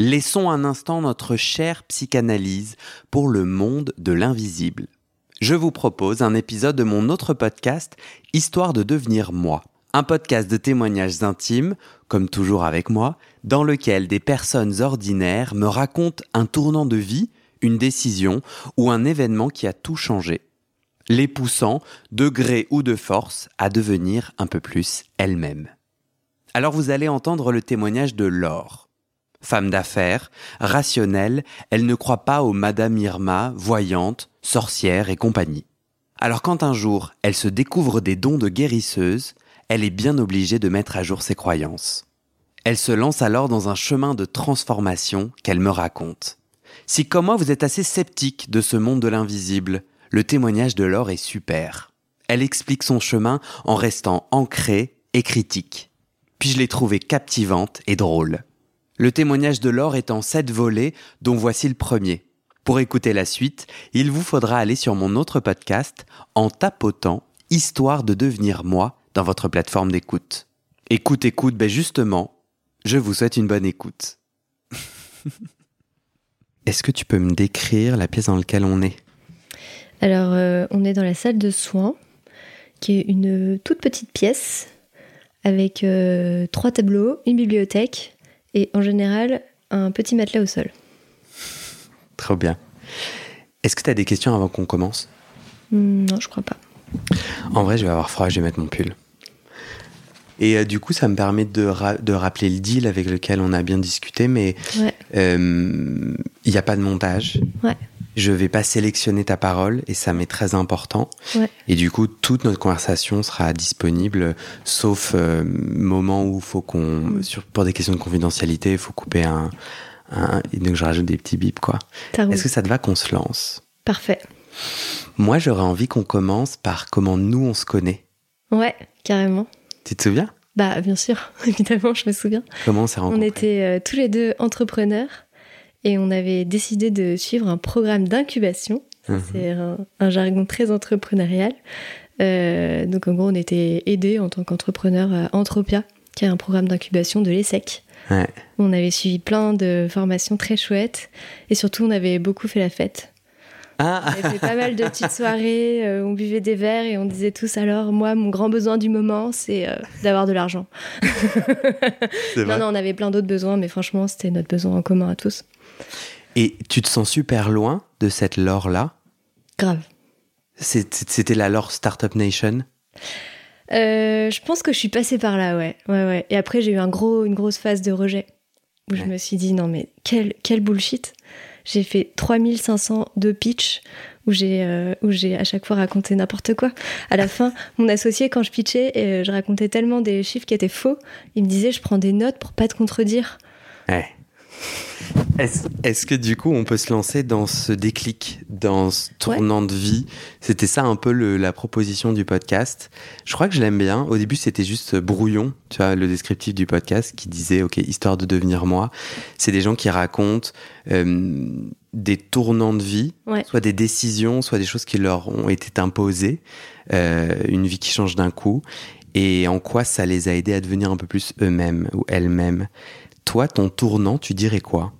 Laissons un instant notre chère psychanalyse pour le monde de l'invisible. Je vous propose un épisode de mon autre podcast, Histoire de devenir moi. Un podcast de témoignages intimes, comme toujours avec moi, dans lequel des personnes ordinaires me racontent un tournant de vie, une décision ou un événement qui a tout changé, les poussant, de gré ou de force, à devenir un peu plus elles-mêmes. Alors vous allez entendre le témoignage de Laure. Femme d'affaires, rationnelle, elle ne croit pas aux Madame Irma, voyante, sorcière et compagnie. Alors quand un jour elle se découvre des dons de guérisseuse, elle est bien obligée de mettre à jour ses croyances. Elle se lance alors dans un chemin de transformation qu'elle me raconte. Si comme moi vous êtes assez sceptique de ce monde de l'invisible, le témoignage de Laure est super. Elle explique son chemin en restant ancrée et critique. Puis je l'ai trouvée captivante et drôle. Le témoignage de Laure est en sept volets, dont voici le premier. Pour écouter la suite, il vous faudra aller sur mon autre podcast en tapotant Histoire de devenir moi dans votre plateforme d'écoute. Écoute, écoute, ben justement, je vous souhaite une bonne écoute. Est-ce que tu peux me décrire la pièce dans laquelle on est? Alors, euh, on est dans la salle de soins, qui est une toute petite pièce avec euh, trois tableaux, une bibliothèque et en général un petit matelas au sol. Trop bien. Est-ce que tu as des questions avant qu'on commence? Hmm, Non, je crois pas. En vrai, je vais avoir froid, je vais mettre mon pull. Et euh, du coup, ça me permet de, ra- de rappeler le deal avec lequel on a bien discuté, mais Ouais, euh, il n'y a pas de montage. ouais, Je vais pas sélectionner ta parole et ça m'est très important. ouais. Et du coup, toute notre conversation sera disponible, sauf euh, moment où faut qu'on, Mm. pour des questions de confidentialité, il faut couper un, un- et donc je rajoute des petits bips quoi. Est-ce que ça te va qu'on se lance? Parfait. Moi, j'aurais envie qu'on commence par comment nous on se connaît. Ouais, carrément. Tu te souviens? Bah, bien sûr, évidemment, je me souviens. Comment on s'est On rencontrés? était euh, tous les deux entrepreneurs et on avait décidé de suivre un programme d'incubation. Mhm. C'est un, un jargon très entrepreneurial. Euh, donc, en gros, on était aidés en tant qu'entrepreneur à Entropia, qui est un programme d'incubation de l'ESSEC. Ouais. On avait suivi plein de formations très chouettes et surtout, on avait beaucoup fait la fête. Ah, On avait fait pas mal de petites soirées, euh, on buvait des verres et on disait tous alors, moi, mon grand besoin du moment, c'est euh, d'avoir de l'argent. Non, non, on avait plein d'autres besoins, mais franchement, c'était notre besoin en commun à tous. Et tu te sens super loin de cette lore là Grave. C'était la lore Startup Nation Euh, je pense que je suis passée par là, ouais. ouais, ouais. Et après, j'ai eu un gros, une grosse phase de rejet où je me suis dit, non, mais quel, quel bullshit. J'ai fait 3500 de pitch où j'ai euh, où j'ai à chaque fois raconté n'importe quoi. À la fin, mon associé, quand je pitchais, euh, je racontais tellement des chiffres qui étaient faux, il me disait, je prends des notes pour pas te contredire. Ouais. Est-ce que du coup on peut se lancer dans ce déclic, dans ce tournant de vie? C'était ça un peu le- la proposition du podcast. Je crois que je l'aime bien. Au début c'était juste brouillon, tu vois, le descriptif du podcast qui disait ok histoire de devenir moi. C'est des gens qui racontent euh, des tournants de vie, Ouais. soit des décisions, soit des choses qui leur ont été imposées, euh, une vie qui change d'un coup, et en quoi ça les a aidés à devenir un peu plus eux-mêmes ou elles-mêmes? Toi, ton tournant, tu dirais quoi?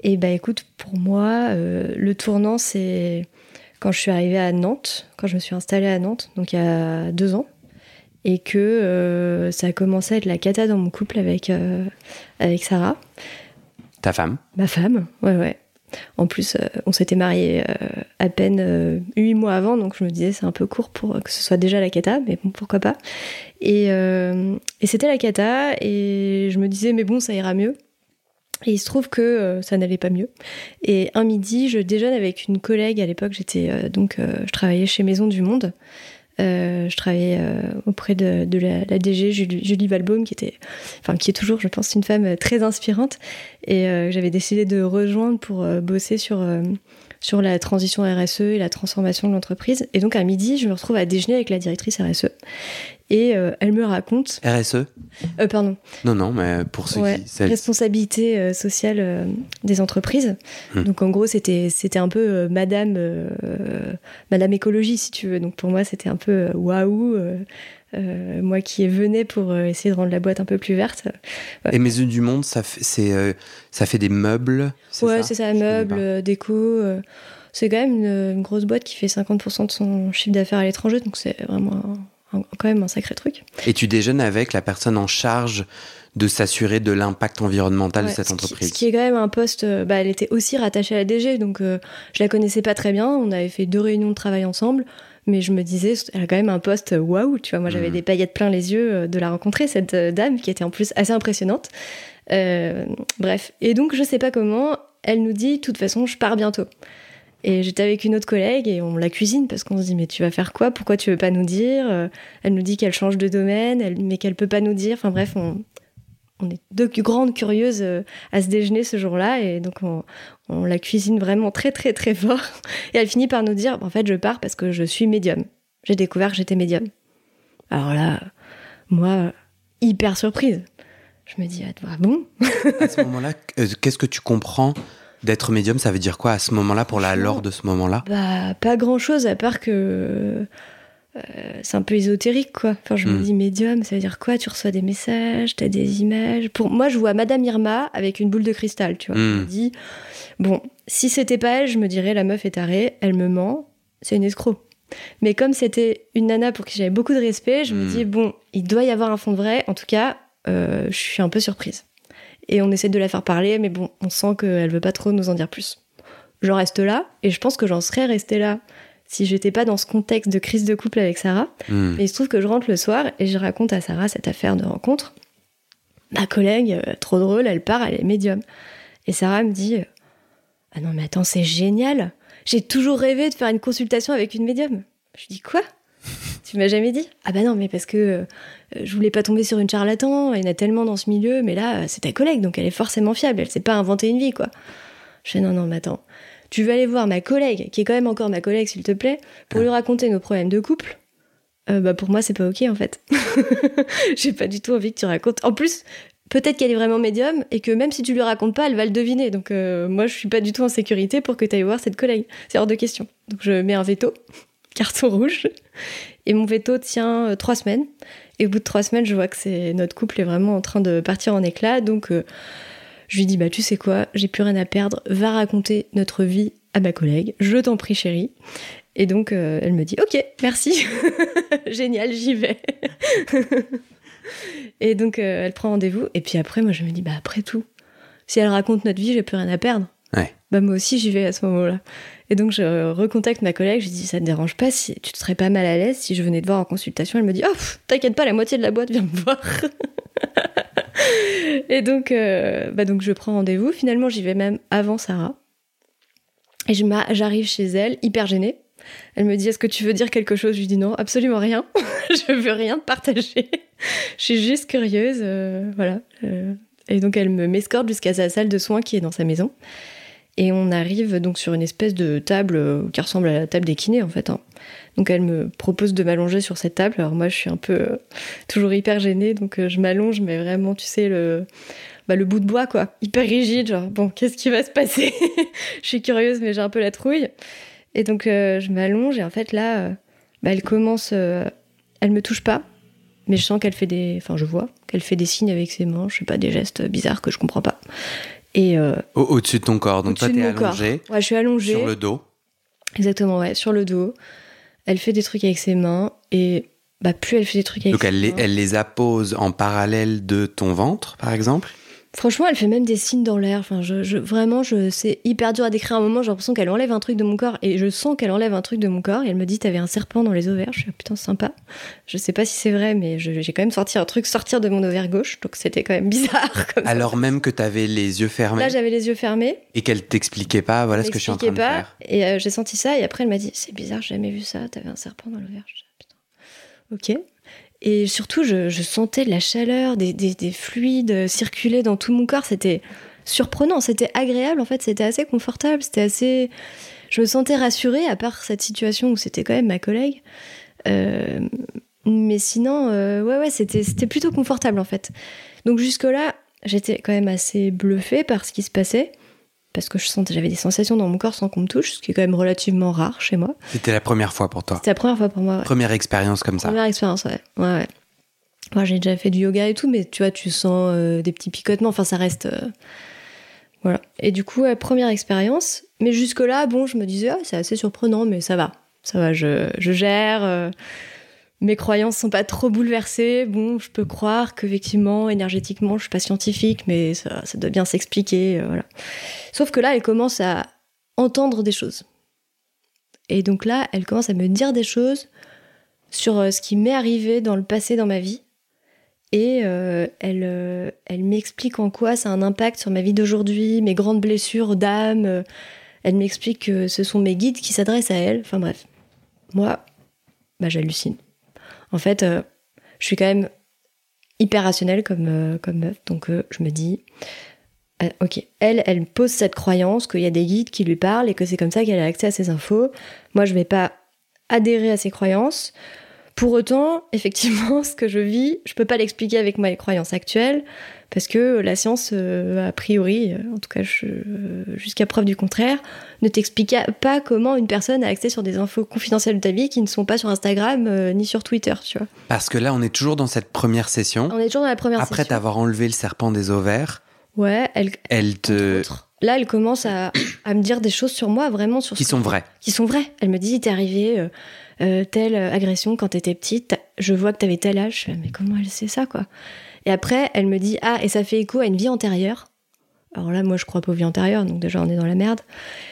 Et bah écoute, pour moi, le tournant, c'est quand je suis arrivée à Nantes, quand je me suis installée à Nantes, donc il y a deux ans et que euh, ça a commencé à être la cata dans mon couple avec, euh, avec Sarah. Ta femme? Ma femme, ouais, ouais. En plus, euh, on s'était mariés à peine huit mois avant, donc je me disais c'est un peu court pour que ce soit déjà la cata, mais bon, pourquoi pas. Et, et c'était la cata, et je me disais mais bon, ça ira mieux. Et il se trouve que ça n'allait pas mieux. Et un midi, je déjeune avec une collègue. À l'époque, j'étais donc, je travaillais chez Maison du Monde. Euh, je travaillais euh, auprès de, de la, DG Julie, Julie, qui était, enfin qui est toujours, je pense, une femme très inspirante, et euh, j'avais décidé de rejoindre pour bosser sur sur la transition RSE et la transformation de l'entreprise. Et donc à midi, je me retrouve à déjeuner avec la directrice RSE. Et euh, elle me raconte. RSE euh, Pardon. Non, non, mais pour ceux qui. Responsabilité euh, sociale des entreprises. Hmm. Donc en gros, c'était c'était un peu Madame Madame écologie, si tu veux. Donc pour moi, c'était un peu waouh. moi qui venais pour essayer de rendre la boîte un peu plus verte. Et Maison du Monde, ça fait, c'est, ça fait des meubles Ouais, c'est ça, meubles, déco. c'est quand même une, une, grosse boîte qui fait 50% de son chiffre d'affaires à l'étranger, donc c'est vraiment quand même un sacré truc. Et tu déjeunes avec la personne en charge de s'assurer de l'impact environnemental de cette entreprise. Ce qui est quand même un poste, euh, bah, elle était aussi rattachée à la DG, donc euh, je la connaissais pas très bien. On avait fait deux réunions de travail ensemble, mais je me disais, elle a quand même un poste euh, waouh, tu vois. Moi, j'avais mmh. des paillettes plein les yeux de la rencontrer, cette dame qui était en plus assez impressionnante. bref, et donc je sais pas comment, elle nous dit, de toute façon, je pars bientôt. Et j'étais avec une autre collègue et on la cuisine parce qu'on se dit mais tu vas faire quoi? Pourquoi tu veux pas nous dire? Euh, Elle nous dit qu'elle change de domaine, mais qu'elle peut pas nous dire. Enfin bref, on, on est deux grandes curieuses euh, à se déjeuner ce jour-là et donc on, on, la cuisine vraiment très très très fort. Et elle finit par nous dire en fait je pars parce que je suis médium. J'ai découvert que j'étais médium. Alors là, moi, hyper surprise. Je me dis ah bon? À ce moment-là, euh, qu'est-ce que tu comprends D'être médium, ça veut dire quoi à ce moment-là, pour la lore de ce moment-là? Bah, pas grand-chose, à part que euh, c'est un peu ésotérique, quoi. Enfin, je me hmm. dis médium, ça veut dire quoi? Tu reçois des messages, t'as des images? Pour moi, je vois Madame Irma avec une boule de cristal, tu vois. Je me dis, bon, si c'était pas elle, je me dirais la meuf est tarée, elle me ment, c'est une escroc. Mais comme c'était une nana pour qui j'avais beaucoup de respect, je me hmm. dis, bon, il doit y avoir un fond de vrai. En tout cas, euh, je suis un peu surprise et on essaie de la faire parler, mais bon, on sent qu'elle veut pas trop nous en dire plus. J'en reste là, et je pense que j'en serais restée là si j'étais pas dans ce contexte de crise de couple avec Sarah. Hmm. Et il se trouve que je rentre le soir et je raconte à Sarah cette affaire de rencontre. Ma collègue, euh, trop drôle, elle part, elle est médium. Et Sarah me dit Ah non, mais attends, c'est génial J'ai toujours rêvé de faire une consultation avec une médium. Je dis Quoi? Tu m'as jamais dit? Ah bah non, mais parce que euh, je voulais pas tomber sur une charlatan, il y en a tellement dans ce milieu, mais là, c'est ta collègue, donc elle est forcément fiable, elle s'est pas inventé une vie, quoi. Je fais non, non, mais attends, tu veux aller voir ma collègue, qui est quand même encore ma collègue, s'il te plaît, pour lui raconter nos problèmes de couple? Euh, Bah pour moi, c'est pas ok, en fait. J'ai pas du tout envie que tu racontes. En plus, peut-être qu'elle est vraiment médium et que même si tu lui racontes pas, elle va le deviner. Donc euh, moi, je suis pas du tout en sécurité pour que tu ailles voir cette collègue. C'est hors de question. Donc je mets un veto carton rouge. Et mon veto tient euh, trois semaines. Et au bout de trois semaines, je vois que notre couple est vraiment en train de partir en éclat. Donc euh, je lui dis bah tu sais quoi, j'ai plus rien à perdre. Va raconter notre vie à ma collègue. Je t'en prie chérie. Et donc euh, elle me dit ok merci, génial j'y vais. et donc elle prend rendez-vous. Et puis après moi je me dis bah après tout, si elle raconte notre vie, j'ai plus rien à perdre. Bah moi aussi j'y vais à ce moment-là. Et donc je recontacte ma collègue, je dis ça te dérange pas si tu te serais pas mal à l'aise si je venais te voir en consultation. Elle me dit oh t'inquiète pas la moitié de la boîte vient me voir. et donc euh, bah donc je prends rendez-vous. Finalement j'y vais même avant Sarah. Et j'arrive chez elle hyper gênée. Elle me dit est-ce que tu veux dire quelque chose? Je lui dis non absolument rien. je veux rien partager. je suis juste curieuse euh, voilà. Euh. et donc elle me m'escorte jusqu'à sa salle de soins qui est dans sa maison. Et on arrive donc sur une espèce de table euh, qui ressemble à la table des kinés en fait. Hein. Donc elle me propose de m'allonger sur cette table. Alors moi je suis un peu euh, toujours hyper gênée, donc euh, je m'allonge, mais vraiment tu sais le bah, le bout de bois quoi, hyper rigide. Genre bon qu'est-ce qui va se passer? Je suis curieuse, mais j'ai un peu la trouille. Et donc je m'allonge et en fait là, bah, elle commence, elle me touche pas, mais je sens qu'elle fait des, enfin je vois qu'elle fait des signes avec ses mains, je sais pas des gestes bizarres que je comprends pas. Et euh, Au- Au-dessus de ton corps. Donc toi, t'es de mon corps. allongé Ouais, je suis allongée. sur le dos. Exactement, ouais, sur le dos. Elle fait des trucs avec ses mains et bah plus elle fait des trucs avec Donc ses elle mains. elle les appose en parallèle de ton ventre, par exemple? Franchement, elle fait même des signes dans l'air. Enfin, je, je- vraiment, je, c'est hyper dur à décrire. À un moment, j'ai l'impression qu'elle enlève un truc de mon corps et je sens qu'elle enlève un truc de mon corps. Et elle me dit, t'avais un serpent dans les ovaires. Je suis, ah, putain, sympa. Je sais pas si c'est vrai, mais je- j'ai quand même sorti un truc sortir de mon ovaire gauche. Donc c'était quand même bizarre. Comme ça. Alors même que t'avais les yeux fermés Là, j'avais les yeux fermés. et qu'elle t'expliquait pas, voilà ce que je suis en train de pas, faire. Et euh, j'ai senti ça, et après elle m'a dit C'est bizarre, j'ai jamais vu ça, t'avais un serpent dans l'ovaire. Ah, putain. Ok. Et surtout, je, sentais de la chaleur, des fluides circuler dans tout mon corps. C'était surprenant, c'était agréable, en fait, c'était assez confortable, c'était assez. Je me sentais rassurée, à part cette situation où c'était quand même ma collègue. Euh, mais sinon, euh, ouais, ouais, c'était c'était plutôt confortable, en fait. Donc jusque-là, j'étais quand même assez bluffée par ce qui se passait parce que je sentais j'avais des sensations dans mon corps sans qu'on me touche, ce qui est quand même relativement rare chez moi. C'était la première fois pour toi. C'était la première fois pour moi. ouais. Première expérience comme ça. Première expérience, ouais. ouais, ouais. Moi, j'ai déjà fait du yoga et tout, mais tu vois, tu sens euh, des petits picotements. Enfin, ça reste. euh, Voilà. Et du coup, ouais, première expérience. Mais jusque-là, bon, je me disais, ah, c'est assez surprenant, mais ça va. Ça va, je, je gère. euh, mes croyances sont pas trop bouleversées. Bon, je peux croire qu'effectivement, énergétiquement, je suis pas scientifique, mais ça, ça doit bien s'expliquer. euh, voilà. Sauf que là, elle commence à entendre des choses. Et donc là, elle commence à me dire des choses sur euh, ce qui m'est arrivé dans le passé dans ma vie. Et euh, elle, elle m'explique en quoi ça a un impact sur ma vie d'aujourd'hui, mes grandes blessures d'âme. Elle m'explique que ce sont mes guides qui s'adressent à elle. Enfin bref, moi, bah, j'hallucine. En fait, euh, je suis quand même hyper rationnelle comme, euh, meuf. Donc euh, je me dis, ok, elle, elle pose cette croyance qu'il y a des guides qui lui parlent et que c'est comme ça qu'elle a accès à ces infos. Moi, je vais pas adhérer à ces croyances. Pour autant, effectivement, ce que je vis, je peux pas l'expliquer avec mes croyances actuelles, parce que la science, euh, a priori, euh, en tout cas jusqu'à preuve du contraire, ne t'explique pas comment une personne a accès sur des infos confidentielles de ta vie qui ne sont pas sur Instagram euh, ni sur Twitter, tu vois. Parce que là, on est toujours dans cette première session. On est toujours dans la première Après session. t'avoir enlevé le serpent des ovaires, Ouais, elle, elle te... Là, elle commence à, à me dire des choses sur moi, vraiment sur qui sont vraies. qui sont vraies. Elle me dit, il t'est arrivé euh, euh, telle agression quand t'étais petite, je vois que t'avais tel âge. Mais comment elle sait ça, quoi? Et après, elle me dit, ah, et ça fait écho à une vie antérieure? Alors là, moi, je crois pas aux vies antérieures, donc déjà, on est dans la merde.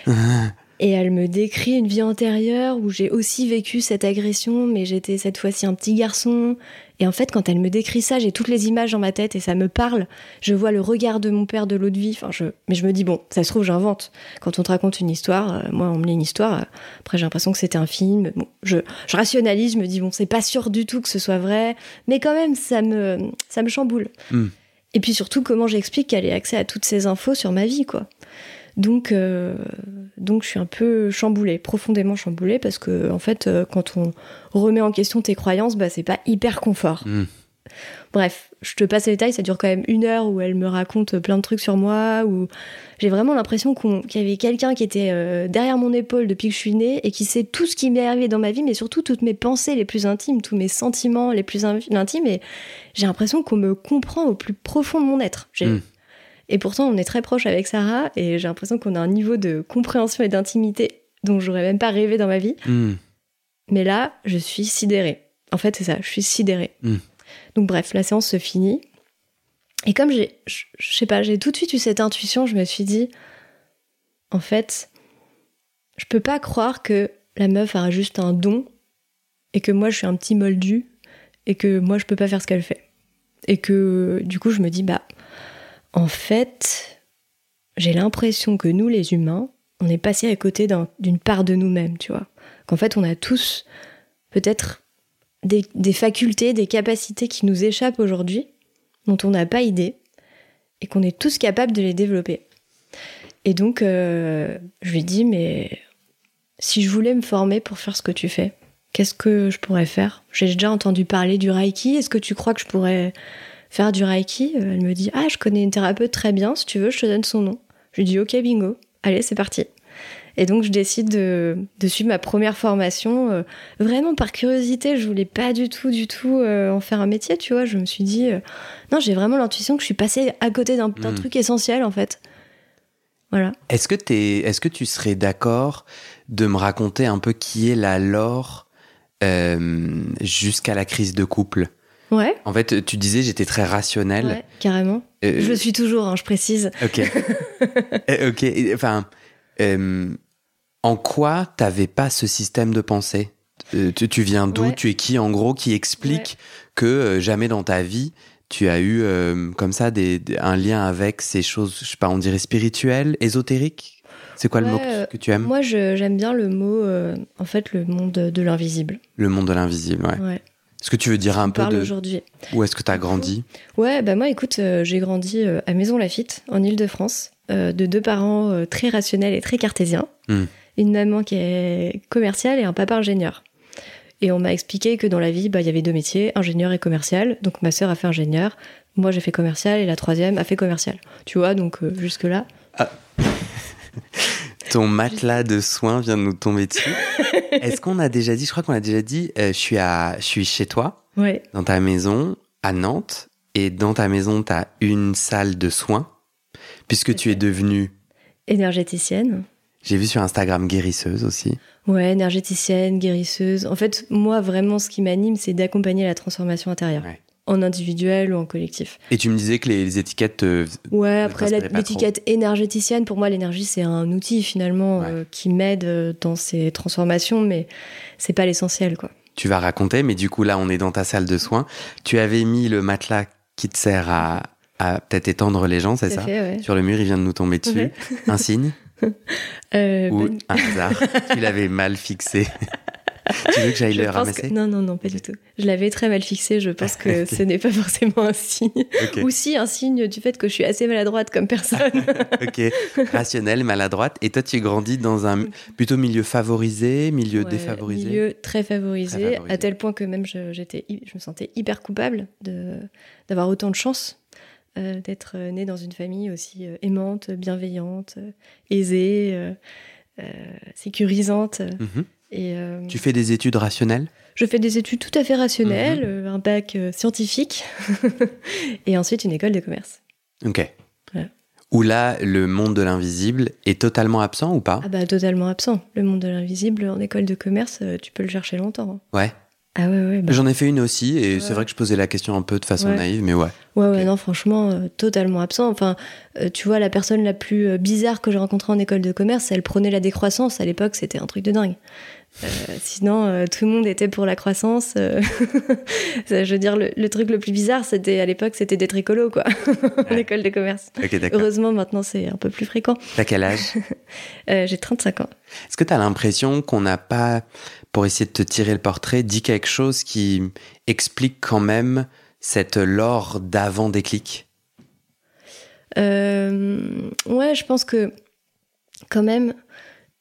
Et elle me décrit une vie antérieure où j'ai aussi vécu cette agression, mais j'étais cette fois-ci un petit garçon. Et en fait, quand elle me décrit ça, j'ai toutes les images dans ma tête et ça me parle. Je vois le regard de mon père de l'autre vie. Enfin, je... Mais je me dis, bon, ça se trouve, j'invente. Quand on te raconte une histoire, euh, moi, on me lit une histoire, euh, après, j'ai l'impression que c'était un film. Bon, je, je rationalise, je me dis, bon, c'est pas sûr du tout que ce soit vrai, mais quand même, ça me, ça me chamboule. Hmm. Et puis surtout, comment j'explique qu'elle ait accès à toutes ces infos sur ma vie, quoi. Donc, euh, donc je suis un peu chamboulée, profondément chamboulée, parce que en fait, euh, quand on remet en question tes croyances, bah, c'est pas hyper confort. Hmm. Bref, je te passe les détails, ça dure quand même une heure où elle me raconte plein de trucs sur moi, où j'ai vraiment l'impression qu'il y avait quelqu'un qui était euh, derrière mon épaule depuis que je suis née et qui sait tout ce qui m'est arrivé dans ma vie, mais surtout toutes mes pensées les plus intimes, tous mes sentiments les plus in- intimes, et j'ai l'impression qu'on me comprend au plus profond de mon être. J'ai- Mm. Et pourtant, on est très proche avec Sarah, et j'ai l'impression qu'on a un niveau de compréhension et d'intimité dont j'aurais même pas rêvé dans ma vie. Hmm. Mais là, je suis sidérée. En fait, c'est ça, je suis sidérée. Mm. Donc bref, la séance se finit. Et comme j'ai, je sais pas, j'ai tout de suite eu cette intuition, je me suis dit, en fait, je peux pas croire que la meuf a juste un don et que moi je suis un petit moldu et que moi je peux pas faire ce qu'elle fait. Et que du coup, je me dis, bah, en fait, j'ai l'impression que nous, les humains, on est passé à côté d'un- d'une part de nous-mêmes, tu vois. Qu'en fait, on a tous peut-être des, facultés, des capacités qui nous échappent aujourd'hui, dont on n'a pas idée, et qu'on est tous capables de les développer. Et donc, euh, je lui dis, mais si je voulais me former pour faire ce que tu fais, qu'est-ce que je pourrais faire? J'ai déjà entendu parler du Reiki, est-ce que tu crois que je pourrais faire du Reiki Euh, Elle me dit, ah, je connais une thérapeute très bien, si tu veux, je te donne son nom. Je lui dis, ok, bingo, allez, c'est parti. Et donc je décide de, de suivre ma première formation, euh, vraiment par curiosité. Je voulais pas du tout, du tout euh, en faire un métier, tu vois. Je me suis dit, euh, non, j'ai vraiment l'intuition que je suis passée à côté d'un d'un Mm. truc essentiel en fait. Voilà. Est-ce que, est-ce que tu serais d'accord de me raconter un peu qui est la Laure jusqu'à la crise de couple? Ouais. En fait, tu disais j'étais très rationnelle. Ouais, carrément. Euh, Je le suis toujours, hein, je précise. Ok. Euh, ok. Enfin, euh, en quoi t'avais pas ce système de pensée? Euh, tu, tu viens d'où? Ouais. Tu es qui en gros qui explique que jamais dans ta vie tu as eu comme ça des, des- un lien avec ces choses, je sais pas, on dirait spirituelles, ésotériques? C'est quoi le mot que, que tu aimes? Moi, j'aime bien le mot, euh, en fait, le monde de l'invisible. Le monde de l'invisible, ouais. Ouais. Est-ce que tu veux dire un peu de aujourd'hui. où est-ce que tu as grandi? Ouais, bah moi, écoute, euh, j'ai grandi euh, à Maison Lafitte, en Île-de-France, euh, de deux parents très rationnels et très cartésiens. Hmm. Une maman qui est commerciale et un papa ingénieur. Et on m'a expliqué que dans la vie, bah, il y avait deux métiers, ingénieur et commercial. Donc ma sœur a fait ingénieur, moi j'ai fait commercial et la troisième a fait commercial. Tu vois, donc jusque-là. Ton matelas de soins vient de nous tomber dessus. Est-ce qu'on a déjà dit, je crois qu'on a déjà dit, euh, je, suis à, je suis chez toi, Ouais, dans ta maison, à Nantes, et dans ta maison, tu as une salle de soins, puisque tu es devenue, énergéticienne. j'ai vu sur Instagram, guérisseuse aussi. Ouais, énergéticienne, guérisseuse. En fait, moi, vraiment, ce qui m'anime, c'est d'accompagner la transformation intérieure. Ouais. En individuel ou en collectif. Et tu me disais que les, les étiquettes te... Ouais, après l'étiquette énergéticienne, pour moi, l'énergie, c'est un outil finalement Ouais. euh, qui m'aide euh, dans ces transformations, mais c'est pas l'essentiel, quoi. tu vas raconter, mais du coup là on est dans ta salle de soins. Tu avais mis le matelas qui te sert à, à peut-être étendre les gens, c'est ça fait, ouais. Sur le mur, il vient de nous tomber dessus. Ouais. Un signe Euh, ou ben, un hasard Tu l'avais mal fixé. tu veux que j'aille le ramasser que- Non, non, non, pas du tout. Je l'avais très mal fixé, je pense que ce n'est pas forcément un signe. Ok. Ou si un signe du fait que je suis assez maladroite comme personne. ok, rationnelle, maladroite. Et toi, tu grandis dans un plutôt milieu favorisé, milieu Ouais, défavorisé Milieu très favorisé, Très favorisé. à tel point que même je, j'étais, je me sentais hyper coupable de, d'avoir autant de chance euh, d'être euh, née dans une famille aussi euh, aimante, bienveillante, euh, aisée, sécurisante. Mhm. Et euh, Tu fais des études rationnelles? Je fais des études tout à fait rationnelles, Mhm. euh, un bac euh, scientifique et ensuite une école de commerce. Ok. Où là, le monde de l'invisible est totalement absent ou pas? Ah bah totalement absent. Le monde de l'invisible en école de commerce, tu peux le chercher longtemps. hein. Ouais. Ah ouais ouais. bah- J'en ai fait une aussi, et c'est vrai que je posais la question un peu de façon Ouais. naïve, mais ouais. Ouais, ouais, non, franchement, euh, totalement absent. Enfin, euh, tu vois, la personne la plus bizarre que j'ai rencontrée en école de commerce, elle prenait la décroissance. À l'époque, c'était un truc de dingue. Euh, sinon, euh, tout le monde était pour la croissance. euh. Je veux dire, le, le truc le plus bizarre, c'était à l'époque, c'était d'être écolo, quoi, en Ouais. école de commerce. Heureusement, maintenant, c'est un peu plus fréquent. T'as quel âge? J'ai 35 ans. Est-ce que t'as l'impression qu'on n'a pas, pour essayer de te tirer le portrait, dit quelque chose qui explique quand même cette lore d'avant déclic Euh, ouais, je pense que quand même,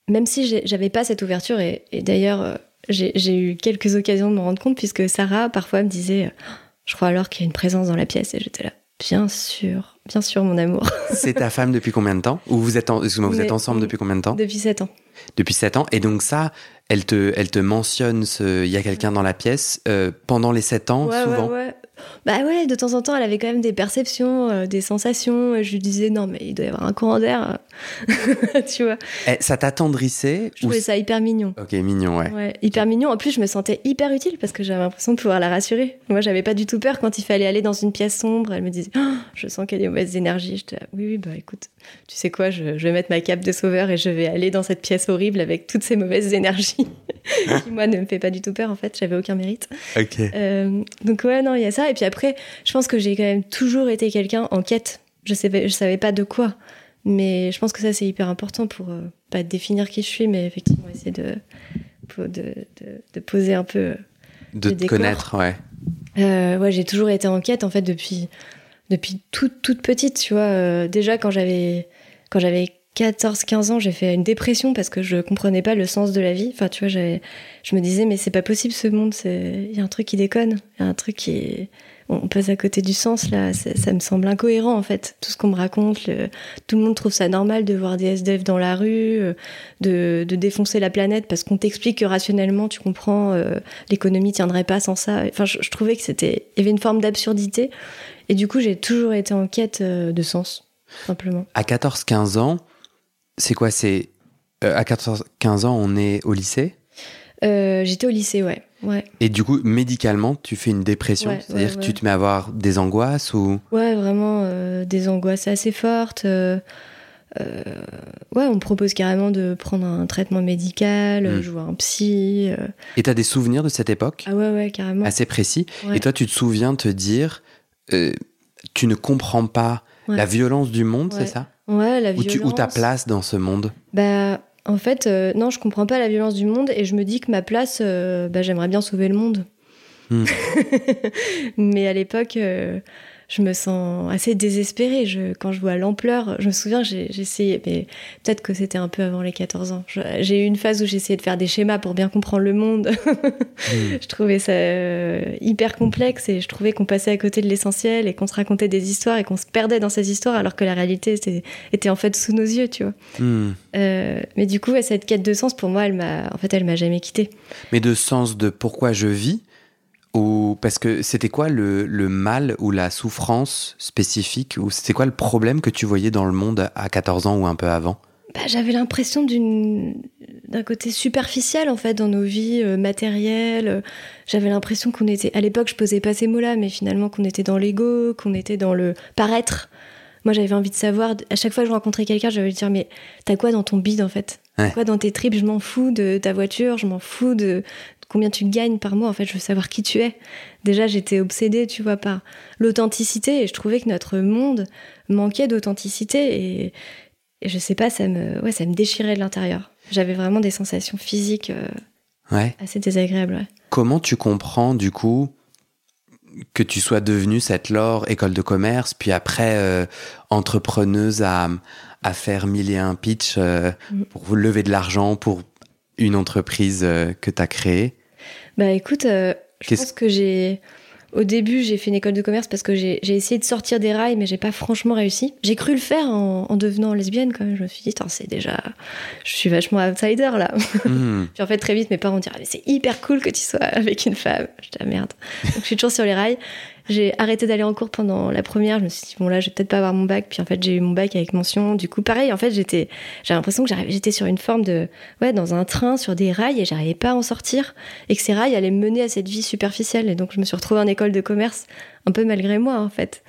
même si j'avais pas cette ouverture, et, et d'ailleurs, euh, j'ai eu quelques occasions de me rendre compte, puisque Sarah parfois me disait, je crois alors qu'il y a une présence dans la pièce, et j'étais là, bien sûr, bien sûr, mon amour, C'est ta femme depuis combien de temps? Ou vous êtes, en- vous êtes ensemble depuis combien de temps? Depuis 7 ans. Depuis 7 ans. Et donc ça, elle te, elle te mentionne ce, il y a quelqu'un dans la pièce euh, pendant les 7 ans, ouais, souvent. ouais, ouais. Bah ouais, de temps en temps, elle avait quand même des perceptions, euh, des sensations, et je lui disais, non, mais il doit y avoir un courant d'air, tu vois. Eh, ça t'attendrissait Je ou trouvais ça hyper mignon. Ok, mignon, ouais. Ouais, hyper mignon. En plus, je me sentais hyper utile parce que j'avais l'impression de pouvoir la rassurer. Moi, j'avais pas du tout peur quand il fallait aller dans une pièce sombre. Elle me disait Oh, Je sens qu'il y a des mauvaises énergies. J'étais là, Oui, oui, bah écoute, tu sais quoi, je, je vais mettre ma cape de sauveur et je vais aller dans cette pièce horrible avec toutes ces mauvaises énergies qui, moi, ne me fait pas du tout peur en fait. J'avais aucun mérite. Ok. Euh, donc, ouais, non, il y a ça. Et puis après, je pense que j'ai quand même toujours été quelqu'un en quête. Je savais, je savais pas de quoi. Mais je pense que ça, c'est hyper important pour euh, pas définir qui je suis, mais effectivement essayer de, de, de, de poser un peu. De le te décor. connaître, ouais. Euh, ouais, j'ai toujours été en quête en fait depuis depuis toute toute petite, tu vois. Euh, déjà quand j'avais quand j'avais 14-15 ans, j'ai fait une dépression parce que je comprenais pas le sens de la vie. Enfin, tu vois, je me disais mais c'est pas possible ce monde, il y a un truc qui déconne, il y a un truc qui on passe à côté du sens là, ça me semble incohérent en fait. Tout ce qu'on me raconte, le- tout le monde trouve ça normal de voir des SDF dans la rue, euh, de, de défoncer la planète parce qu'on t'explique que rationnellement tu comprends euh, l'économie tiendrait pas sans ça. Enfin, je, je trouvais que c'était, il y avait une forme d'absurdité. Et du coup, j'ai toujours été en quête euh, de sens, simplement. À 14-15 ans, c'est quoi C'est euh, à 14, 15 ans, on est au lycée? Euh, J'étais au lycée, ouais. Ouais, Et du coup, médicalement, tu fais une dépression? Ouais, C'est-à-dire ouais, que tu te mets à avoir des angoisses ou... ouais vraiment euh, des angoisses assez fortes. ouais, on me propose carrément de prendre un traitement médical, Mm. je vois un psy. Et t'as des souvenirs de cette époque? Ah ouais, ouais, carrément. assez précis. Et toi, tu te souviens te dire, tu ne comprends pas la violence du monde, c'est ça? Ouais, la violence. tu, où ta place dans ce monde Bah, en fait, euh, non, je comprends pas la violence du monde et je me dis que ma place, euh, bah, j'aimerais bien sauver le monde. Hmm. Mais à l'époque, euh, je me sens assez désespérée. Je, quand je vois l'ampleur, je me souviens, essayé, mais peut-être que c'était un peu avant les 14 ans. J'ai eu une phase où j'essayais de faire des schémas pour bien comprendre le monde. Je trouvais ça euh, hyper complexe et je trouvais qu'on passait à côté de l'essentiel et qu'on se racontait des histoires et qu'on se perdait dans ces histoires alors que la réalité était, était en fait sous nos yeux, tu vois. Hmm. Euh, mais du coup, cette quête de sens, pour moi, elle m'a, en fait, elle m'a jamais quittée. Mais de sens de pourquoi je vis ou parce que c'était quoi le, le mal ou la souffrance spécifique ou c'était quoi le problème que tu voyais dans le monde à 14 ans ou un peu avant? Bah, j'avais l'impression d'une, d'un côté superficiel, en fait, dans nos vies euh, matérielles. J'avais l'impression qu'on était, à l'époque, je posais pas ces mots-là, mais finalement, qu'on était dans l'ego, qu'on était dans le paraître. Moi, j'avais envie de savoir, à chaque fois que je rencontrais quelqu'un, j'avais de dire, mais t'as quoi dans ton bide, en fait? T'as Ouais. quoi dans tes tripes? Je m'en fous de ta voiture, je m'en fous de combien tu gagnes par mois. En fait, je veux savoir qui tu es. Déjà, j'étais obsédée, tu vois, par l'authenticité et je trouvais que notre monde manquait d'authenticité et, et je sais pas, ça me, ouais, ça me déchirait de l'intérieur. J'avais vraiment des sensations physiques euh, Ouais. assez désagréables. ouais. Comment tu comprends du coup que tu sois devenue cette Laure école de commerce, puis après euh, entrepreneuse à, à faire mille et un pitch euh, Mm. pour lever de l'argent pour une entreprise euh, que tu as créée? Bah écoute, euh, je pense que j'ai. Au début, j'ai fait une école de commerce parce que j'ai essayé de sortir des rails, mais j'ai pas franchement réussi. J'ai cru le faire en, en devenant lesbienne quand même. Je me suis dit, c'est déjà. Je suis vachement outsider là. Hmm. Puis en fait, très vite, mes parents diraient, mais c'est hyper cool que tu sois avec une femme. Je dis, ah merde. Donc je suis toujours sur les rails. J'ai arrêté d'aller en cours pendant la première. Je me suis dit, bon là, je vais peut-être pas avoir mon bac. Puis en fait, j'ai eu mon bac avec mention. Du coup, pareil, en fait, j'étais, j'ai l'impression que j'étais sur une forme de, ouais, dans un train, sur des rails et j'arrivais pas à en sortir. Et que ces rails allaient me mener à cette vie superficielle. Et donc, je me suis retrouvée en école de commerce, un peu malgré moi, en fait.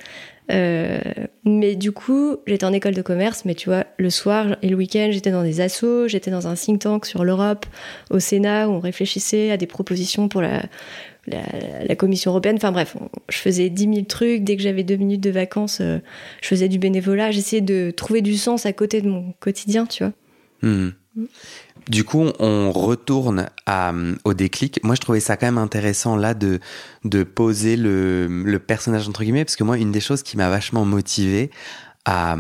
Euh, mais du coup, j'étais en école de commerce, mais tu vois, le soir et le week-end, j'étais dans des assos, j'étais dans un think tank sur l'Europe, au Sénat, où on réfléchissait à des propositions pour la, la, Commission européenne. Enfin bref, je faisais 10 000 trucs. Dès que j'avais deux minutes de vacances, euh, je faisais du bénévolat. J'essayais de trouver du sens à côté de mon quotidien, tu vois. Hmm. Du coup, on retourne à, au déclic. Moi, je trouvais ça quand même intéressant là de, poser le, personnage entre guillemets, parce que moi, une des choses qui m'a vachement motivé à,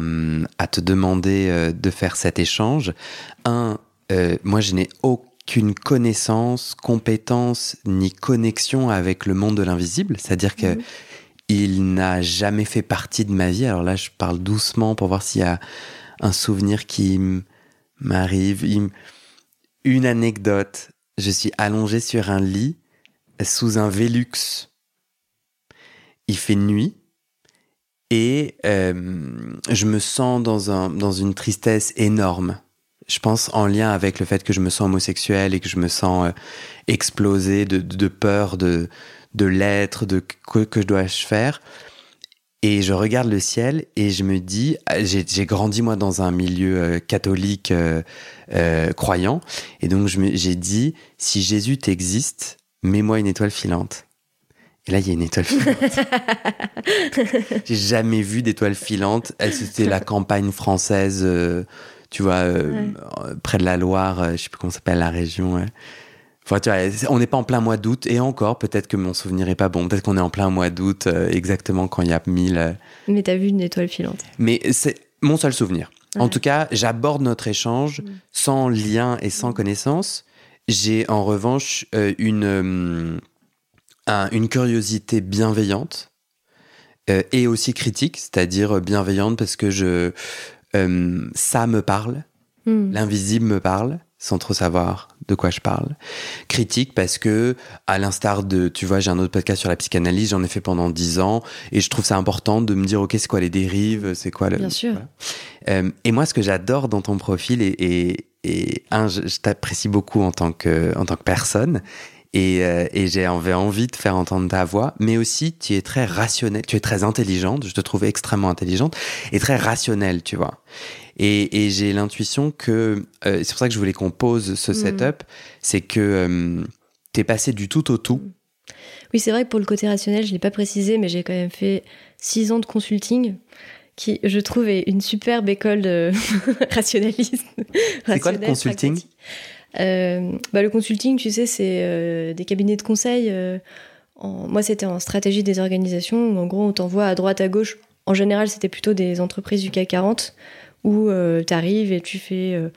à te demander euh, de faire cet échange, un, euh, moi, je n'ai aucune connaissance, compétence ni connexion avec le monde de l'invisible, c'est-à-dire que Mhm. il n'a jamais fait partie de ma vie. Alors là, je parle doucement pour voir s'il y a un souvenir qui m'arrive. Une anecdote. Je suis allongé sur un lit sous un Velux. Il fait nuit et euh, je me sens dans, un, dans une tristesse énorme. Je pense en lien avec le fait que je me sens homosexuel et que je me sens euh, explosé de, de peur de, de l'être, de que, que je dois faire. Et je regarde le ciel et je me dis, ah, j'ai grandi moi dans un milieu euh, catholique euh, euh, croyant, et donc j'ai dit, si Jésus t'existe, mets-moi une étoile filante. Et là, il y a une étoile filante. j'ai jamais vu d'étoile filante. C'était la campagne française, tu vois, euh, Ouais. euh, près de la Loire, euh, je sais plus comment s'appelle la région. ouais. Enfin, tu vois, on n'est pas en plein mois d'août, et encore, peut-être que mon souvenir est pas bon. Peut-être qu'on est en plein mois d'août, euh, exactement quand il y a mille. Mais t'as vu une étoile filante. mais c'est mon seul souvenir. En tout cas, j'aborde notre échange Mm. sans lien et sans connaissance. J'ai en revanche euh, une, euh, un- une curiosité bienveillante euh, et aussi critique, c'est-à-dire bienveillante parce que je, euh, ça me parle, Hmm. l'invisible me parle, sans trop savoir de quoi je parle. Critique parce que, à l'instar de, tu vois, j'ai un autre podcast sur la psychanalyse, j'en ai fait pendant dix ans, et je trouve ça important de me dire, ok, c'est quoi les dérives, c'est quoi le. Bien sûr. Euh, et moi, ce que j'adore dans ton profil, et, et, et un, je, je t'apprécie beaucoup en tant que, en tant que personne, et, euh, et j'ai envie de faire entendre ta voix, mais aussi tu es très rationnelle, tu es très intelligente, je te trouve extrêmement intelligente et très rationnelle, tu vois. Et, et j'ai l'intuition que, euh, c'est pour ça que je voulais qu'on pose ce Mm. setup, c'est que euh, t'es passé du tout au tout. Oui, c'est vrai que pour le côté rationnel, je l'ai pas précisé, mais j'ai quand même fait six ans de consulting, qui, je trouve, est une superbe école de rationalisme. C'est quoi le rationnel, consulting? Bah, Le consulting, tu sais, c'est euh, des cabinets de conseil. euh, Moi, c'était en stratégie des organisations, où en gros, on t'envoie à droite, à gauche. En général, c'était plutôt des entreprises du CAC 40, où tu arrives et tu fais euh,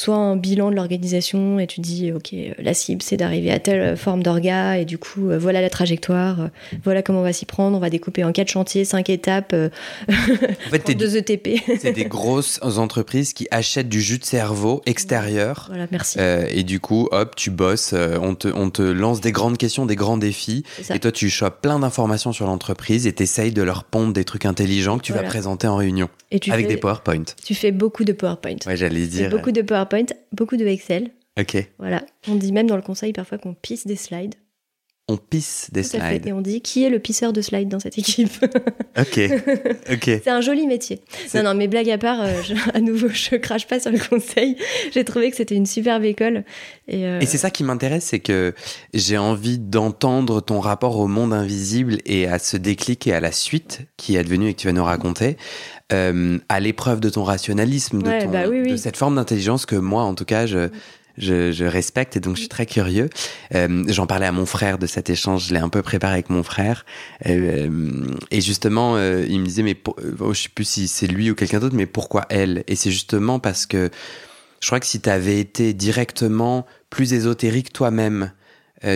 soit un bilan de l'organisation et tu dis, OK, la cible, c'est d'arriver à telle forme d'orga, et du coup, euh, voilà la trajectoire, euh, voilà comment on va s'y prendre, on va découper en quatre chantiers, cinq étapes, euh, En fait, deux ETP. c'est des grosses entreprises qui achètent du jus de cerveau extérieur. voilà, merci. euh, et du coup, hop, tu bosses, on, te, on te lance des grandes questions, des grands défis. Et toi, tu chopes plein d'informations sur l'entreprise et t'essayes de leur pondre des trucs intelligents que tu vas présenter en réunion. Et tu avec fais, des PowerPoint. tu fais beaucoup de PowerPoint. Ouais, j'allais dire. beaucoup de PowerPoint, beaucoup de Excel. Ok. Voilà. On dit même dans le conseil parfois qu'on pisse des slides. On pisse des Tout à fait. slides. Et on dit qui est le pisseur de slides dans cette équipe Ok. Ok. C'est un joli métier. Non, non, mais blague à part, euh, je- à nouveau, je crache pas sur le conseil. J'ai trouvé que c'était une superbe école. Et, euh, Et c'est ça qui m'intéresse, c'est que j'ai envie d'entendre ton rapport au monde invisible et à ce déclic et à la suite qui est advenue et que tu vas nous raconter, euh, à l'épreuve de ton rationalisme, de, Ouais, ton- bah oui, oui. de cette forme d'intelligence que moi, en tout cas, je, je, je respecte et donc je suis très curieux. Euh, J'en parlais à mon frère de cet échange, je l'ai un peu préparé avec mon frère. Euh, et justement, euh, il me disait, mais pour- oh, je sais plus si c'est lui ou quelqu'un d'autre, mais pourquoi elle? Et c'est justement parce que je crois que si tu avais été directement plus ésotérique toi-même,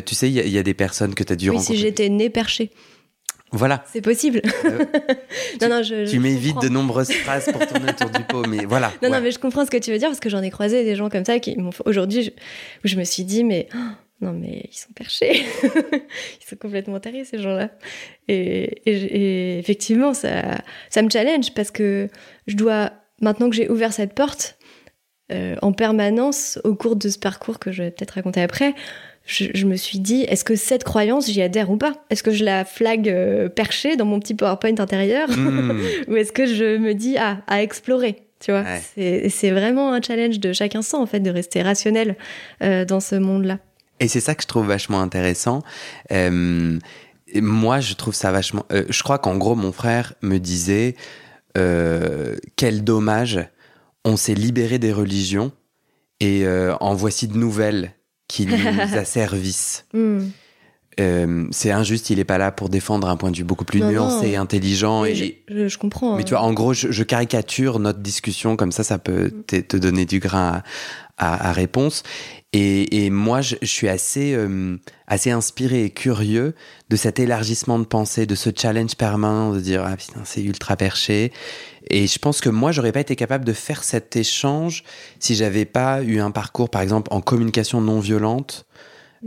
tu sais, il y, a- il y a des personnes que tu as dû oui, si rencontrer. j'étais née perchée, Voilà. c'est possible. Euh, non, non, je, tu m'évites de nombreuses phrases pour tourner autour du pot, mais voilà. Non, ouais. non, mais je comprends ce que tu veux dire parce que j'en ai croisé des gens comme ça qui m'ont. Aujourd'hui, je- où je me suis dit, mais oh, non, mais ils sont perchés. ils sont complètement tarés, ces gens-là. Et, et- et effectivement, ça, ça me challenge parce que je dois, maintenant que j'ai ouvert cette porte, euh, en permanence, au cours de ce parcours que je vais peut-être raconter après, je, je me suis dit, est-ce que cette croyance, j'y adhère ou pas? Est-ce que je la flag euh, perchée dans mon petit PowerPoint intérieur? Hmm. ou est-ce que je me dis ah, à explorer tu vois? Ouais. c'est, vraiment un challenge de chaque instant en fait de rester rationnel euh, dans ce monde-là Et c'est ça que je trouve vachement intéressant. Euh, moi, je trouve ça vachement. euh, je crois qu'en gros, mon frère me disait quel dommage, on s'est libéré des religions et en voici de nouvelles qui nous asservissent. Hmm. Euh, c'est injuste, il est pas là pour défendre un point de vue beaucoup plus Non, nuancé non. et intelligent. Et Et, je, comprends mais hein. tu vois, en gros, je, je caricature notre discussion, comme ça, ça peut Mm. te, te donner du grain à, réponse. Et, et moi, je, je suis assez, euh, assez inspiré et curieux de cet élargissement de pensée, de ce challenge permanent, de dire ah putain c'est ultra perché. Et je pense que moi, j'aurais pas été capable de faire cet échange si j'avais pas eu un parcours, par exemple, en communication non violente.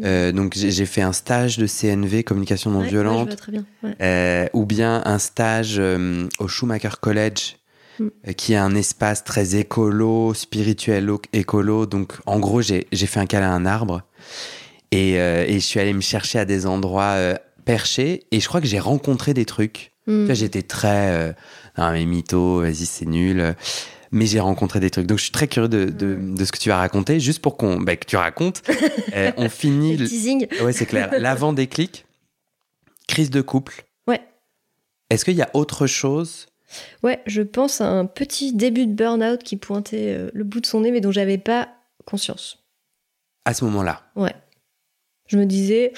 Euh, donc j'ai fait un stage de CNV, communication non Ouais, ouais, je violente. vois très bien ouais. Euh, ou bien un stage euh, au Schumacher College, Mm. qui est un espace très écolo, spirituel écolo. Donc, en gros, j'ai fait un câlin à un arbre et, euh, et je suis allé me chercher à des endroits euh, perchés et je crois que j'ai rencontré des trucs. Vois, J'étais très euh, non mais mytho, vas-y c'est nul. Mais j'ai rencontré des trucs. Donc je suis très curieux de, de, de ce que tu vas raconter. Juste pour qu'on, bah, que tu racontes. Euh, on finit. Le teasing Ouais, c'est clair. L'avant déclic, crise de couple. Ouais. Est-ce qu'il y a autre chose ouais je pense à un petit début de burn-out qui pointait euh, le bout de son nez mais dont j'avais pas conscience à ce moment-là ouais je me disais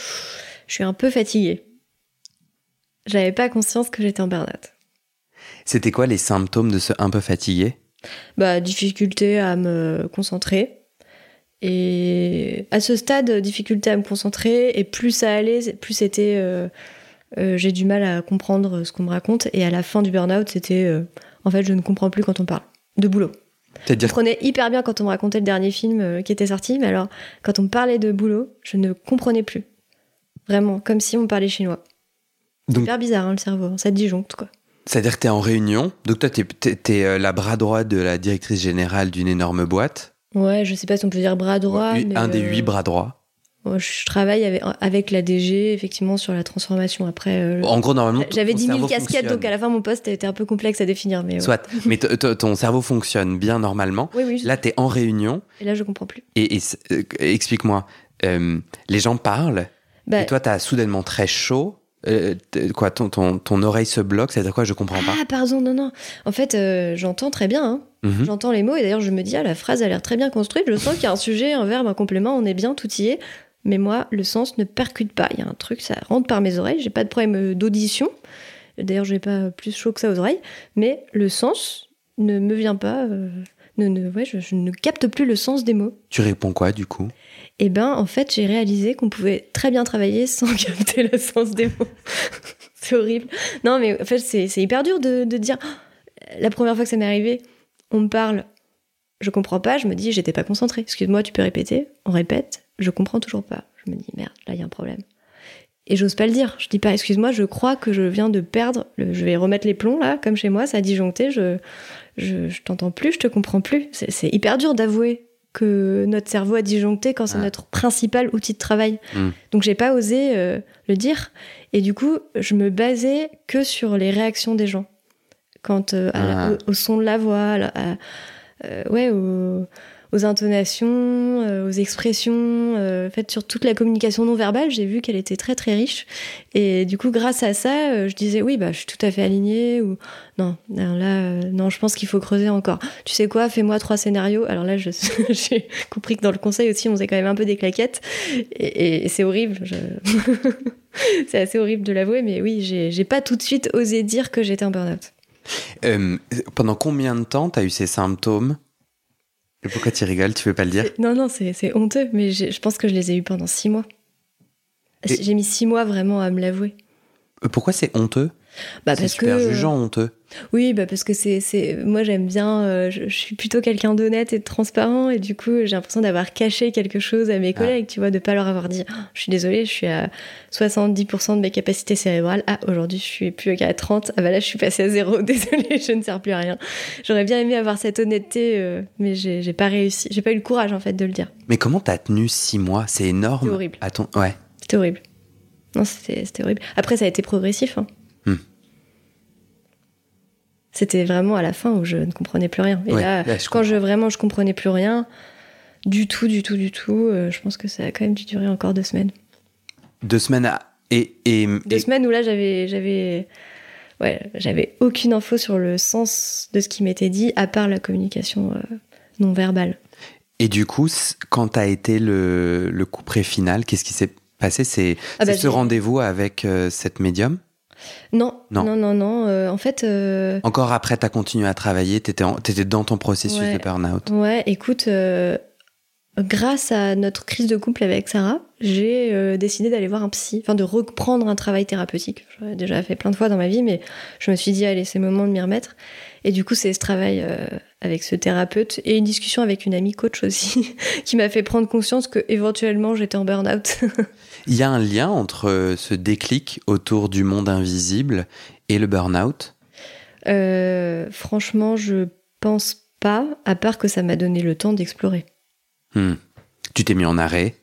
je suis un peu fatiguée j'avais pas conscience que j'étais en burn-out C'était quoi les symptômes de ce un peu fatigué? Bah, difficulté à me concentrer. Et à ce stade, difficulté à me concentrer. Et plus ça allait, plus c'était. euh, euh, j'ai du mal à comprendre ce qu'on me raconte. Et à la fin du burn-out, c'était. euh, en fait, je ne comprends plus quand on parle. De boulot. Je comprenais hyper bien quand on me racontait le dernier film euh, qui était sorti, mais alors quand on parlait de boulot, je ne comprenais plus. Vraiment, comme si on parlait chinois. C'est hyper bizarre hein, le cerveau, ça disjoncte quoi. C'est-à-dire que tu es en réunion, donc toi tu es, euh, la bras droit de la directrice générale d'une énorme boîte. Ouais, je sais pas si on peut dire bras droit. un des huit bras droits je travaille avec, la DG, effectivement, sur la transformation. Après, euh, en gros, normalement, j'avais 10 000 casquettes, donc à la fin, mon poste était un peu complexe à définir. Mais Soit, mais ton cerveau fonctionne bien normalement. Oui, oui, là, tu es en réunion. Et là, je comprends plus. Et, euh, explique-moi, euh, les gens parlent, bah et toi, tu as soudainement très chaud. quoi, ton, ton, ton, oreille se bloque, c'est-à-dire quoi Je comprends pas. Ah, pardon, non, non. En fait, j'entends très bien. Hein. Mhm. J'entends les mots et d'ailleurs, je me dis, ah, la phrase a l'air très bien construite. Je sens qu'il y a un sujet, un verbe, un complément, on est bien, tout y est mais moi, le sens ne percute pas. Il y a un truc, ça rentre par mes oreilles. J'ai pas de problème euh, d'audition. D'ailleurs, j'ai pas plus chaud que ça aux oreilles, mais le sens ne me vient pas. Euh, ne, ouais, je, ne capte plus le sens des mots. Tu réponds quoi du coup? Eh ben, en fait, j'ai réalisé qu'on pouvait très bien travailler sans capter le sens des mots. c'est horrible. Non, mais en fait, c'est hyper dur de, de dire. La première fois que ça m'est arrivé, on me parle, je comprends pas, je me dis, j'étais pas concentrée. Excuse-moi, tu peux répéter? On répète je comprends toujours pas. Je me dis, merde, là, il y a un problème. Et j'ose pas le dire. Je dis pas, excuse-moi, je crois que je viens de perdre. je vais remettre les plombs là, comme chez moi, ça a disjoncté. Je, je, t'entends plus, je te comprends plus. C'est hyper dur d'avouer que notre cerveau a disjoncté quand c'est notre principal outil de travail. Hmm. Donc j'ai pas osé euh, le dire. Et du coup, je me basais que sur les réactions des gens. Quand euh, ah. au, son de la voix, à, euh, ouais, au aux intonations, euh, aux expressions, euh, en fait sur toute la communication non verbale, j'ai vu qu'elle était très très riche. Et du coup, grâce à ça, euh, je disais oui, bah je suis tout à fait alignée ou non, là, non, je pense qu'il faut creuser encore. Tu sais quoi, fais-moi trois scénarios. Alors là, j'ai compris que dans le conseil aussi, on faisait quand même un peu des claquettes et, c'est horrible. c'est assez horrible de l'avouer, mais oui, j'ai pas tout de suite osé dire que j'étais en burn-out. pendant combien de temps tu as eu ces symptômes? Et pourquoi tu rigoles Tu veux pas le dire Non, non, c'est honteux, mais je pense que je les ai eus pendant six mois. J'ai mis six mois vraiment à me l'avouer. Euh, pourquoi c'est honteux? Bah parce super que jugeant honteux. Oui, bah parce que c'est moi j'aime bien euh, je, suis plutôt quelqu'un d'honnête et de transparent et du coup, j'ai l'impression d'avoir caché quelque chose à mes ah. collègues, tu vois, de pas leur avoir dit oh, je suis désolée, je suis à 70% de mes capacités cérébrales. Ah, aujourd'hui, je suis plus qu'à 30. Ah bah là, je suis passée à zéro. Désolée, je ne sers plus à rien. J'aurais bien aimé avoir cette honnêteté euh, mais j'ai pas réussi, j'ai pas eu le courage en fait de le dire. Mais comment t'as tenu six mois? C'est énorme. C'était horrible. À ton... Ouais. C'était horrible. Non, c'était horrible. Après, ça a été progressif. Hein. Hmm. C'était vraiment à la fin où je ne comprenais plus rien. Et là, quand je vraiment je comprenais plus rien, du tout, du tout, du tout, euh, je pense que ça a quand même dû durer encore deux semaines. Deux semaines à... et, et, deux semaines où là j'avais j'avais ouais j'avais aucune info sur le sens de ce qui m'était dit à part la communication euh, non verbale. Et du coup, quand a été le, le coup pré final, qu'est-ce qui s'est passé? C'est ah bah, ce rendez-vous avec euh, cette médium? Non, non, non, non. Euh, en fait. Euh, Encore après, tu as continué à travailler, tu étais, étais, dans ton processus de burn-out. Ouais, écoute, euh, grâce à notre crise de couple avec Sarah, j'ai décidé d'aller voir un psy, enfin de reprendre un travail thérapeutique. J'avais déjà fait plein de fois dans ma vie, mais je me suis dit, allez, c'est le moment de m'y remettre. Et du coup, c'est ce travail avec ce thérapeute et une discussion avec une amie coach aussi, qui m'a fait prendre conscience que éventuellement j'étais en burn-out. Il y a un lien entre euh, ce déclic autour du monde invisible et le burn-out? Euh, Franchement, je pense pas, à part que ça m'a donné le temps d'explorer. Hmm. Tu t'es mis en arrêt?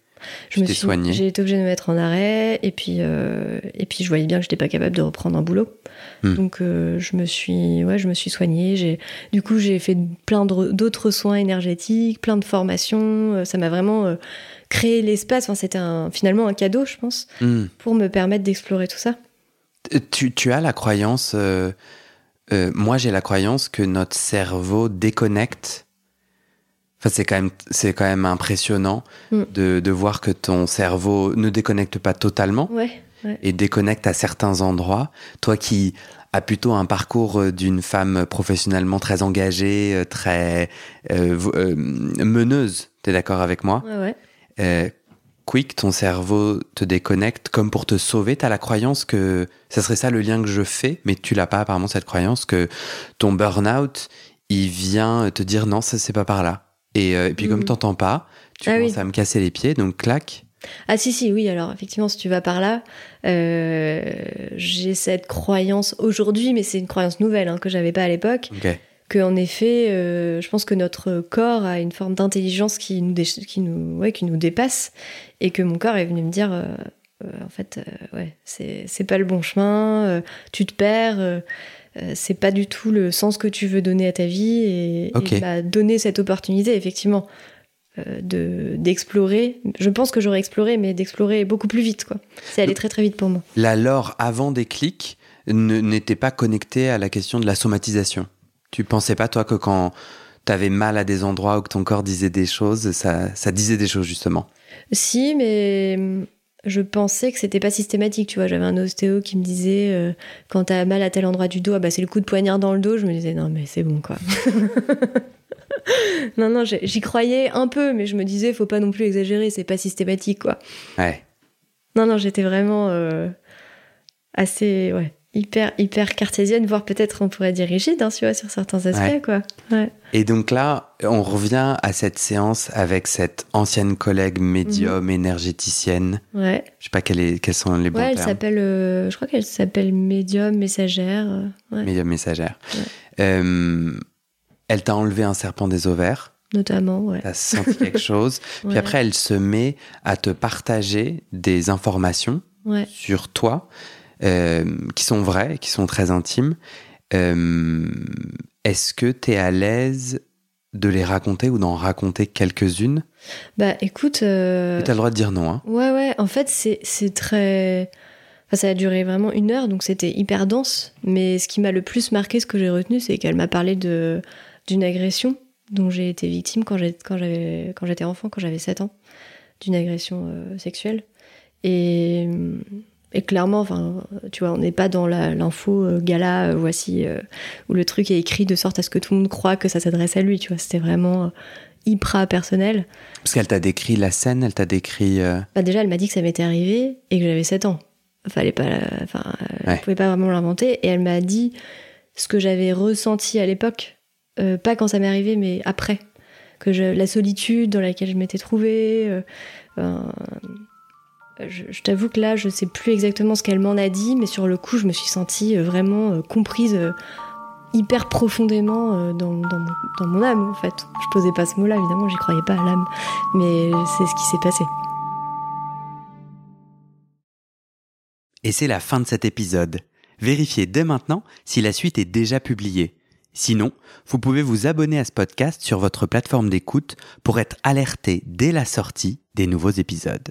Je me suis soigné. J'ai été obligée de me mettre en arrêt et puis euh, et puis je voyais bien que j'étais pas capable de reprendre un boulot. Hmm. Donc je me suis ouais je me suis soignée. J'ai du coup j'ai fait plein d'autres soins énergétiques, plein de formations. Ça m'a vraiment créer l'espace. Enfin, c'était un, finalement un cadeau, je pense, hmm. pour me permettre d'explorer tout ça. Euh, tu, as la croyance, euh, euh, moi j'ai la croyance que notre cerveau déconnecte. Enfin, c'est quand même, c'est quand même impressionnant hmm. de, de, voir que ton cerveau ne déconnecte pas totalement et déconnecte à certains endroits. Toi qui as plutôt un parcours d'une femme professionnellement très engagée, très meneuse, tu es d'accord avec moi? Ouais, ouais euh, quick, ton cerveau te déconnecte comme pour te sauver. Tu as la croyance que ça serait ça le lien que je fais, mais tu l'as pas apparemment cette croyance que ton burn-out, il vient te dire non, ça c'est pas par là. Et, euh, et puis comme Mhm. t'entends pas, tu Ah commences oui. à me casser les pieds, donc clac. Ah si, si, oui, alors effectivement, si tu vas par là, euh, j'ai cette croyance aujourd'hui, mais c'est une croyance nouvelle hein, que j'avais pas à l'époque. Que en effet, euh, je pense que notre corps a une forme d'intelligence qui nous, qui, nous, ouais, qui nous dépasse, et que mon corps est venu me dire, euh, euh, en fait, ouais, c'est c'est pas le bon chemin, tu te perds, c'est pas du tout le sens que tu veux donner à ta vie, et, Ok. et, bah, donner cette opportunité, effectivement. de d'explorer je pense que j'aurais exploré mais d'explorer beaucoup plus vite quoi c'est allé très très vite pour moi La Laure, avant des clics, n'était pas connectée à la question de la somatisation. Tu pensais pas, toi, que quand t'avais mal à des endroits ou que ton corps disait des choses, ça, ça disait des choses, justement? Si, mais hum, je pensais que c'était pas systématique, tu vois. J'avais un ostéo qui me disait euh, quand t'as mal à tel endroit du dos, ah bah c'est le coup de poignard dans le dos. Je me disais non mais c'est bon quoi. non non, j'y croyais un peu, mais je me disais faut pas non plus exagérer, c'est pas systématique quoi. Ouais. Non non, j'étais vraiment euh, assez ouais hyper hyper cartésienne, voire peut-être on pourrait dire rigide, hein, vois, sur certains aspects Ouais. quoi. Ouais. Et donc là, on revient à cette séance avec cette ancienne collègue médium énergéticienne. Ouais. Je sais pas quel est- quels sont les bons Ouais, elle termes. s'appelle, euh, je crois qu'elle s'appelle médium messagère. euh, ouais. Médium messagère. Euh, elle t'a enlevé un serpent des ovaires. Notamment, ouais. T'as senti quelque chose. Puis Ouais. après, elle se met à te partager des informations Ouais. sur toi qui sont vraies, qui sont très intimes. Euh, Est-ce que tu es à l'aise de les raconter ou d'en raconter quelques-unes? Bah écoute, euh, Tu as le droit de dire non. Hein. ouais, ouais, en fait, c'est très. Enfin, ça a duré vraiment une heure, donc c'était hyper dense. Mais ce qui m'a le plus marqué, ce que j'ai retenu, c'est qu'elle m'a parlé de d'une agression dont j'ai été victime quand j'étais enfant, quand j'avais 7 ans, d'une agression euh, sexuelle. Et, et clairement, enfin, tu vois, on n'est pas dans l'info euh, gala, euh, voici, euh, où le truc est écrit de sorte à ce que tout le monde croit que ça s'adresse à lui, tu vois. C'était vraiment hyper personnel. Parce qu'elle t'a décrit la scène, elle t'a décrit. Bah déjà, elle m'a dit que ça m'était arrivé et que j'avais 7 ans. Fallait pas, enfin, elle Ouais. pouvait pas vraiment l'inventer. Et elle m'a dit ce que j'avais ressenti à l'époque, pas quand ça m'est arrivé, mais après, que je, la solitude dans laquelle je m'étais trouvée. Je, t'avoue que là, je sais plus exactement ce qu'elle m'en a dit, mais sur le coup, je me suis sentie euh, vraiment euh, comprise. euh, hyper profondément dans, dans mon, dans mon âme en fait. Je posais pas ce mot-là, évidemment, j'y croyais pas à l'âme, mais c'est ce qui s'est passé. Et c'est la fin de cet épisode. Vérifiez dès maintenant si la suite est déjà publiée. Sinon, vous pouvez vous abonner à ce podcast sur votre plateforme d'écoute pour être alerté dès la sortie des nouveaux épisodes.